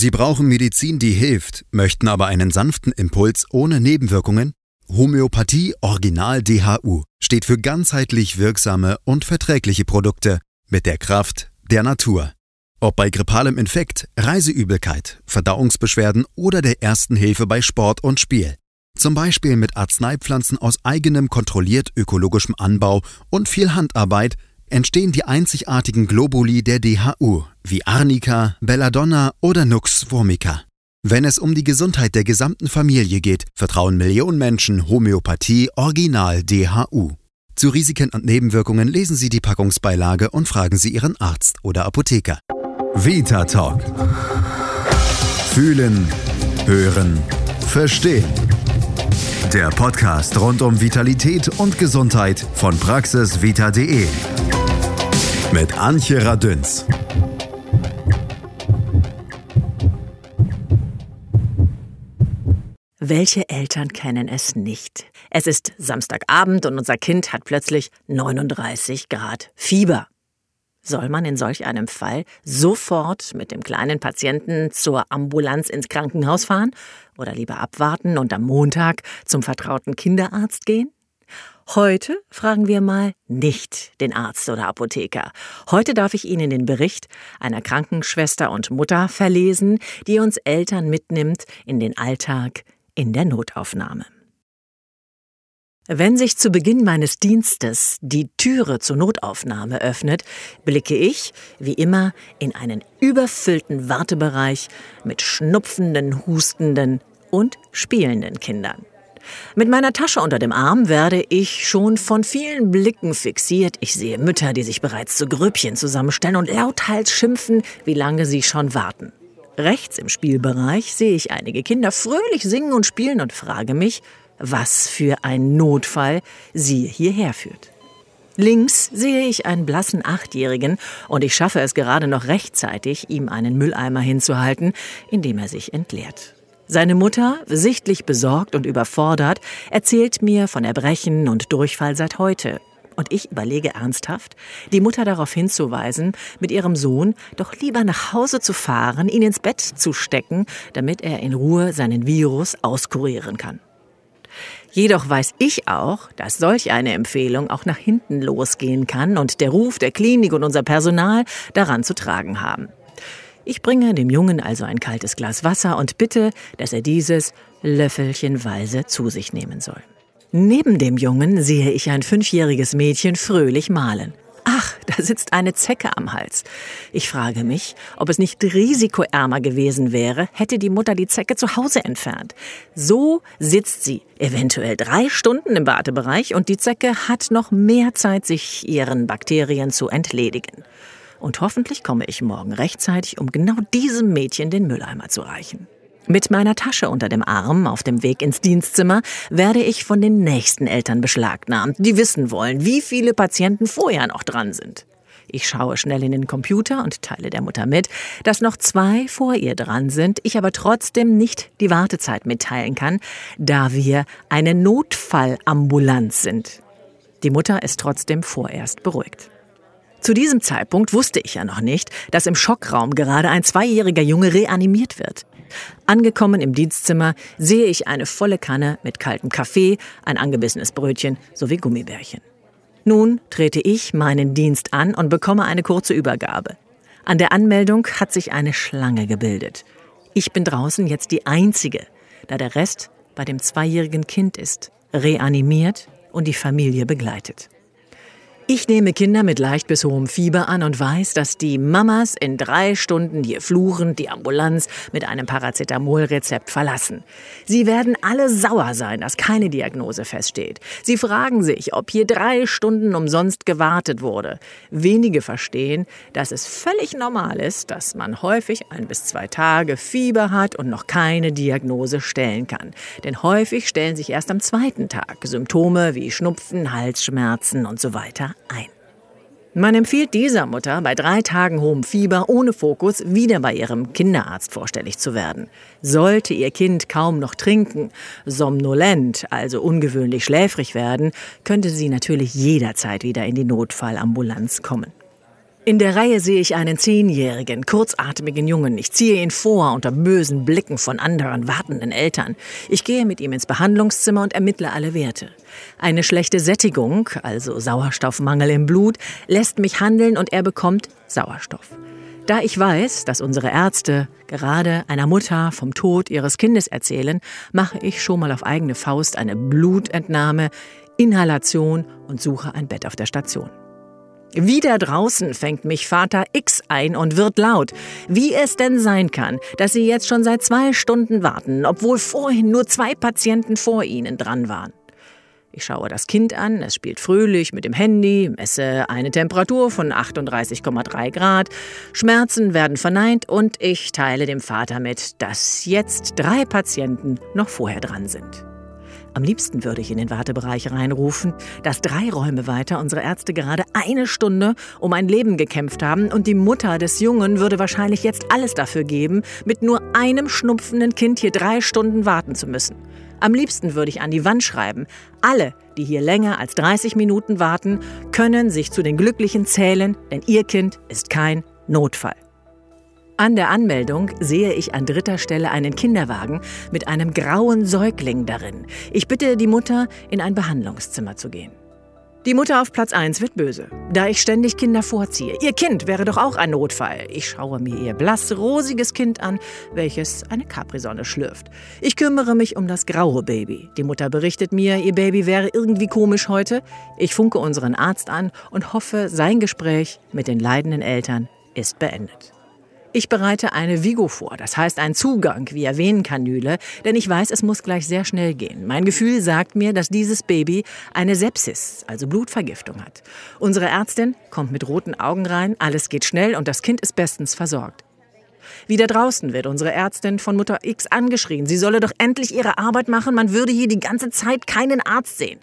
Sie brauchen Medizin, die hilft, möchten aber einen sanften Impuls ohne Nebenwirkungen? Homöopathie Original DHU steht für ganzheitlich wirksame und verträgliche Produkte mit der Kraft der Natur. Ob bei grippalem Infekt, Reiseübelkeit, Verdauungsbeschwerden oder der ersten Hilfe bei Sport und Spiel. Zum Beispiel mit Arzneipflanzen aus eigenem kontrolliert ökologischem Anbau und viel Handarbeit entstehen die einzigartigen Globuli der DHU, wie Arnica, Belladonna oder Nux vomica. Wenn es um die Gesundheit der gesamten Familie geht, vertrauen Millionen Menschen Homöopathie Original DHU. Zu Risiken und Nebenwirkungen lesen Sie die Packungsbeilage und fragen Sie Ihren Arzt oder Apotheker. Vita Talk. Fühlen, hören, verstehen. Der Podcast rund um Vitalität und Gesundheit von praxisvita.de. Mit Antje Radünz. Welche Eltern kennen es nicht? Es ist Samstagabend und unser Kind hat plötzlich 39 Grad Fieber. Soll man in solch einem Fall sofort mit dem kleinen Patienten zur Ambulanz ins Krankenhaus fahren oder lieber abwarten und am Montag zum vertrauten Kinderarzt gehen? Heute fragen wir mal nicht den Arzt oder Apotheker. Heute darf ich Ihnen den Bericht einer Krankenschwester und Mutter verlesen, die uns Eltern mitnimmt in den Alltag in der Notaufnahme. Wenn sich zu Beginn meines Dienstes die Türe zur Notaufnahme öffnet, blicke ich, wie immer, in einen überfüllten Wartebereich mit schnupfenden, hustenden und spielenden Kindern. Mit meiner Tasche unter dem Arm werde ich schon von vielen Blicken fixiert. Ich sehe Mütter, die sich bereits zu Grüppchen zusammenstellen und lauthals schimpfen, wie lange sie schon warten. Rechts im Spielbereich sehe ich einige Kinder fröhlich singen und spielen und frage mich, was für ein Notfall sie hierher führt. Links sehe ich einen blassen Achtjährigen und ich schaffe es gerade noch rechtzeitig, ihm einen Mülleimer hinzuhalten, indem er sich entleert. Seine Mutter, sichtlich besorgt und überfordert, erzählt mir von Erbrechen und Durchfall seit heute. Und ich überlege ernsthaft, die Mutter darauf hinzuweisen, mit ihrem Sohn doch lieber nach Hause zu fahren, ihn ins Bett zu stecken, damit er in Ruhe seinen Virus auskurieren kann. Jedoch weiß ich auch, dass solch eine Empfehlung auch nach hinten losgehen kann und der Ruf der Klinik und unser Personal daran zu tragen haben. Ich bringe dem Jungen also ein kaltes Glas Wasser und bitte, dass er dieses löffelchenweise zu sich nehmen soll. Neben dem Jungen sehe ich ein fünfjähriges Mädchen fröhlich malen. Ach, da sitzt eine Zecke am Hals. Ich frage mich, ob es nicht risikoärmer gewesen wäre, hätte die Mutter die Zecke zu Hause entfernt. So sitzt sie eventuell drei Stunden im Wartebereich und die Zecke hat noch mehr Zeit, sich ihren Bakterien zu entledigen. Und hoffentlich komme ich morgen rechtzeitig, um genau diesem Mädchen den Mülleimer zu reichen. Mit meiner Tasche unter dem Arm auf dem Weg ins Dienstzimmer werde ich von den nächsten Eltern beschlagnahmt, die wissen wollen, wie viele Patienten vorher noch dran sind. Ich schaue schnell in den Computer und teile der Mutter mit, dass noch zwei vor ihr dran sind, ich aber trotzdem nicht die Wartezeit mitteilen kann, da wir eine Notfallambulanz sind. Die Mutter ist trotzdem vorerst beruhigt. Zu diesem Zeitpunkt wusste ich ja noch nicht, dass im Schockraum gerade ein zweijähriger Junge reanimiert wird. Angekommen im Dienstzimmer sehe ich eine volle Kanne mit kaltem Kaffee, ein angebissenes Brötchen sowie Gummibärchen. Nun trete ich meinen Dienst an und bekomme eine kurze Übergabe. An der Anmeldung hat sich eine Schlange gebildet. Ich bin draußen jetzt die Einzige, da der Rest bei dem zweijährigen Kind ist, reanimiert und die Familie begleitet. Ich nehme Kinder mit leicht bis hohem Fieber an und weiß, dass die Mamas in drei Stunden hier fluchend die Ambulanz mit einem Paracetamol-Rezept verlassen. Sie werden alle sauer sein, dass keine Diagnose feststeht. Sie fragen sich, ob hier drei Stunden umsonst gewartet wurde. Wenige verstehen, dass es völlig normal ist, dass man häufig ein bis zwei Tage Fieber hat und noch keine Diagnose stellen kann. Denn häufig stellen sich erst am zweiten Tag Symptome wie Schnupfen, Halsschmerzen und so weiter ein. Man empfiehlt dieser Mutter bei drei Tagen hohem Fieber ohne Fokus wieder bei ihrem Kinderarzt vorstellig zu werden. Sollte ihr Kind kaum noch trinken, somnolent, also ungewöhnlich schläfrig werden, könnte sie natürlich jederzeit wieder in die Notfallambulanz kommen. In der Reihe sehe ich einen zehnjährigen, kurzatmigen Jungen. Ich ziehe ihn vor unter bösen Blicken von anderen wartenden Eltern. Ich gehe mit ihm ins Behandlungszimmer und ermittle alle Werte. Eine schlechte Sättigung, also Sauerstoffmangel im Blut, lässt mich handeln und er bekommt Sauerstoff. Da ich weiß, dass unsere Ärzte gerade einer Mutter vom Tod ihres Kindes erzählen, mache ich schon mal auf eigene Faust eine Blutentnahme, Inhalation und suche ein Bett auf der Station. Wieder draußen fängt mich Vater X ein und wird laut. Wie es denn sein kann, dass Sie jetzt schon seit zwei Stunden warten, obwohl vorhin nur zwei Patienten vor Ihnen dran waren. Ich schaue das Kind an, es spielt fröhlich mit dem Handy, messe eine Temperatur von 38,3 Grad, Schmerzen werden verneint und ich teile dem Vater mit, dass jetzt drei Patienten noch vorher dran sind. Am liebsten würde ich in den Wartebereich reinrufen, dass drei Räume weiter unsere Ärzte gerade eine Stunde um ein Leben gekämpft haben und die Mutter des Jungen würde wahrscheinlich jetzt alles dafür geben, mit nur einem schnupfenden Kind hier drei Stunden warten zu müssen. Am liebsten würde ich an die Wand schreiben, alle, die hier länger als 30 Minuten warten, können sich zu den Glücklichen zählen, denn ihr Kind ist kein Notfall. An der Anmeldung sehe ich an dritter Stelle einen Kinderwagen mit einem grauen Säugling darin. Ich bitte die Mutter, in ein Behandlungszimmer zu gehen. Die Mutter auf Platz 1 wird böse, da ich ständig Kinder vorziehe. Ihr Kind wäre doch auch ein Notfall. Ich schaue mir ihr blass, rosiges Kind an, welches eine Capri-Sonne schlürft. Ich kümmere mich um das graue Baby. Die Mutter berichtet mir, ihr Baby wäre irgendwie komisch heute. Ich funke unseren Arzt an und hoffe, sein Gespräch mit den leidenden Eltern ist beendet. Ich bereite eine Vigo vor, das heißt einen Zugang via Venenkanüle, denn ich weiß, es muss gleich sehr schnell gehen. Mein Gefühl sagt mir, dass dieses Baby eine Sepsis, also Blutvergiftung hat. Unsere Ärztin kommt mit roten Augen rein, alles geht schnell und das Kind ist bestens versorgt. Wieder draußen wird unsere Ärztin von Mutter X angeschrien. Sie solle doch endlich ihre Arbeit machen, man würde hier die ganze Zeit keinen Arzt sehen.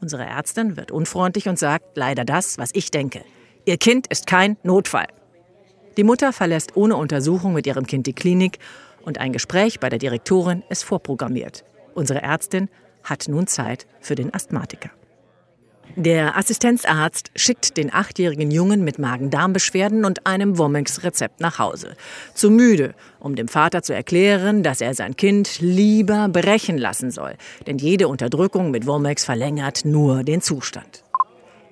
Unsere Ärztin wird unfreundlich und sagt leider das, was ich denke. Ihr Kind ist kein Notfall. Die Mutter verlässt ohne Untersuchung mit ihrem Kind die Klinik und ein Gespräch bei der Direktorin ist vorprogrammiert. Unsere Ärztin hat nun Zeit für den Asthmatiker. Der Assistenzarzt schickt den achtjährigen Jungen mit Magen-Darm-Beschwerden und einem Womex-Rezept nach Hause. Zu müde, um dem Vater zu erklären, dass er sein Kind lieber brechen lassen soll. Denn jede Unterdrückung mit Womex verlängert nur den Zustand.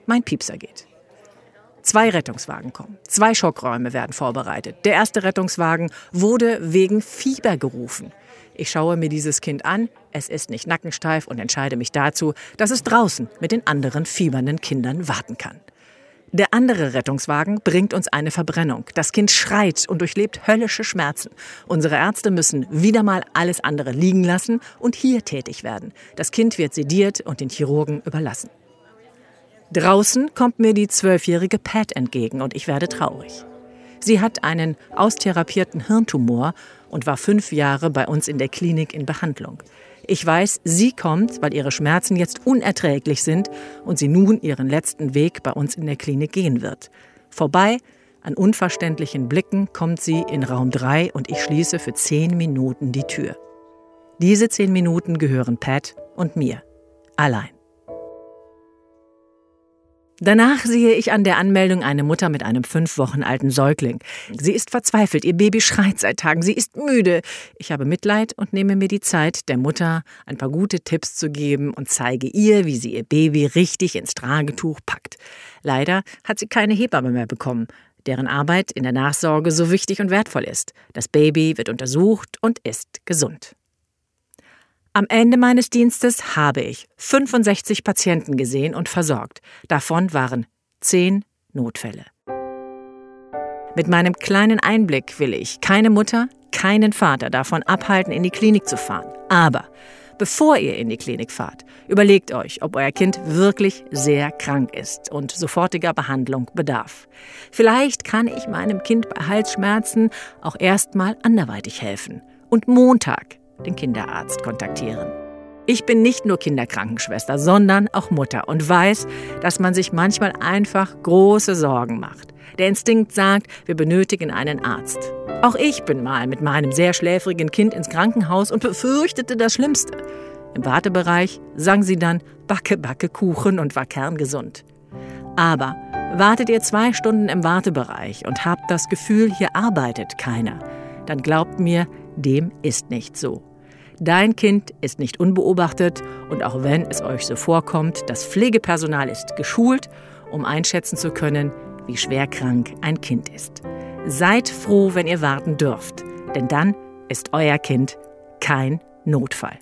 Mein Piepser geht. Zwei Rettungswagen kommen. Zwei Schockräume werden vorbereitet. Der erste Rettungswagen wurde wegen Fieber gerufen. Ich schaue mir dieses Kind an, es ist nicht nackensteif und entscheide mich dazu, dass es draußen mit den anderen fiebernden Kindern warten kann. Der andere Rettungswagen bringt uns eine Verbrennung. Das Kind schreit und durchlebt höllische Schmerzen. Unsere Ärzte müssen wieder mal alles andere liegen lassen und hier tätig werden. Das Kind wird sediert und den Chirurgen überlassen. Draußen kommt mir die zwölfjährige Pat entgegen und ich werde traurig. Sie hat einen austherapierten Hirntumor und war fünf Jahre bei uns in der Klinik in Behandlung. Ich weiß, sie kommt, weil ihre Schmerzen jetzt unerträglich sind und sie nun ihren letzten Weg bei uns in der Klinik gehen wird. Vorbei an unverständlichen Blicken kommt sie in Raum 3 und ich schließe für zehn Minuten die Tür. Diese zehn Minuten gehören Pat und mir. Allein. Danach sehe ich an der Anmeldung eine Mutter mit einem fünf Wochen alten Säugling. Sie ist verzweifelt, ihr Baby schreit seit Tagen, sie ist müde. Ich habe Mitleid und nehme mir die Zeit, der Mutter ein paar gute Tipps zu geben und zeige ihr, wie sie ihr Baby richtig ins Tragetuch packt. Leider hat sie keine Hebamme mehr bekommen, deren Arbeit in der Nachsorge so wichtig und wertvoll ist. Das Baby wird untersucht und ist gesund. Am Ende meines Dienstes habe ich 65 Patienten gesehen und versorgt. Davon waren 10 Notfälle. Mit meinem kleinen Einblick will ich keine Mutter, keinen Vater davon abhalten, in die Klinik zu fahren. Aber bevor ihr in die Klinik fahrt, überlegt euch, ob euer Kind wirklich sehr krank ist und sofortiger Behandlung bedarf. Vielleicht kann ich meinem Kind bei Halsschmerzen auch erstmal anderweitig helfen. Und Montag den Kinderarzt kontaktieren. Ich bin nicht nur Kinderkrankenschwester, sondern auch Mutter und weiß, dass man sich manchmal einfach große Sorgen macht. Der Instinkt sagt, wir benötigen einen Arzt. Auch ich bin mal mit meinem sehr schläfrigen Kind ins Krankenhaus und befürchtete das Schlimmste. Im Wartebereich sang sie dann Backe, Backe Kuchen und war kerngesund. Aber wartet ihr zwei Stunden im Wartebereich und habt das Gefühl, hier arbeitet keiner, dann glaubt mir, dem ist nicht so. Dein Kind ist nicht unbeobachtet und auch wenn es euch so vorkommt, das Pflegepersonal ist geschult, um einschätzen zu können, wie schwer krank ein Kind ist. Seid froh, wenn ihr warten dürft, denn dann ist euer Kind kein Notfall.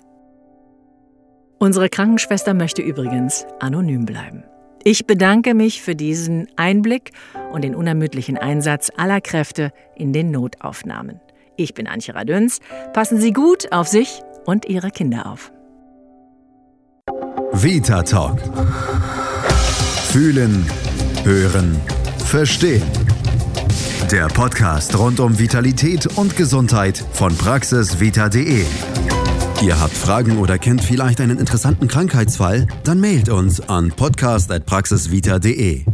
Unsere Krankenschwester möchte übrigens anonym bleiben. Ich bedanke mich für diesen Einblick und den unermüdlichen Einsatz aller Kräfte in den Notaufnahmen. Ich bin Antje Radöns. Passen Sie gut auf sich und Ihre Kinder auf. Vita Talk. Fühlen, hören, verstehen. Der Podcast rund um Vitalität und Gesundheit von praxisvita.de. Ihr habt Fragen oder kennt vielleicht einen interessanten Krankheitsfall? Dann mailt uns an podcast.praxisvita.de.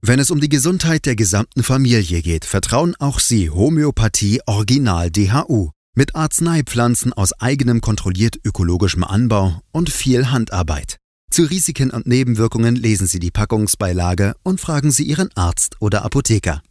Wenn es um die Gesundheit der gesamten Familie geht, vertrauen auch Sie Homöopathie Original DHU. Mit Arzneipflanzen aus eigenem kontrolliert ökologischem Anbau und viel Handarbeit. Zu Risiken und Nebenwirkungen lesen Sie die Packungsbeilage und fragen Sie Ihren Arzt oder Apotheker.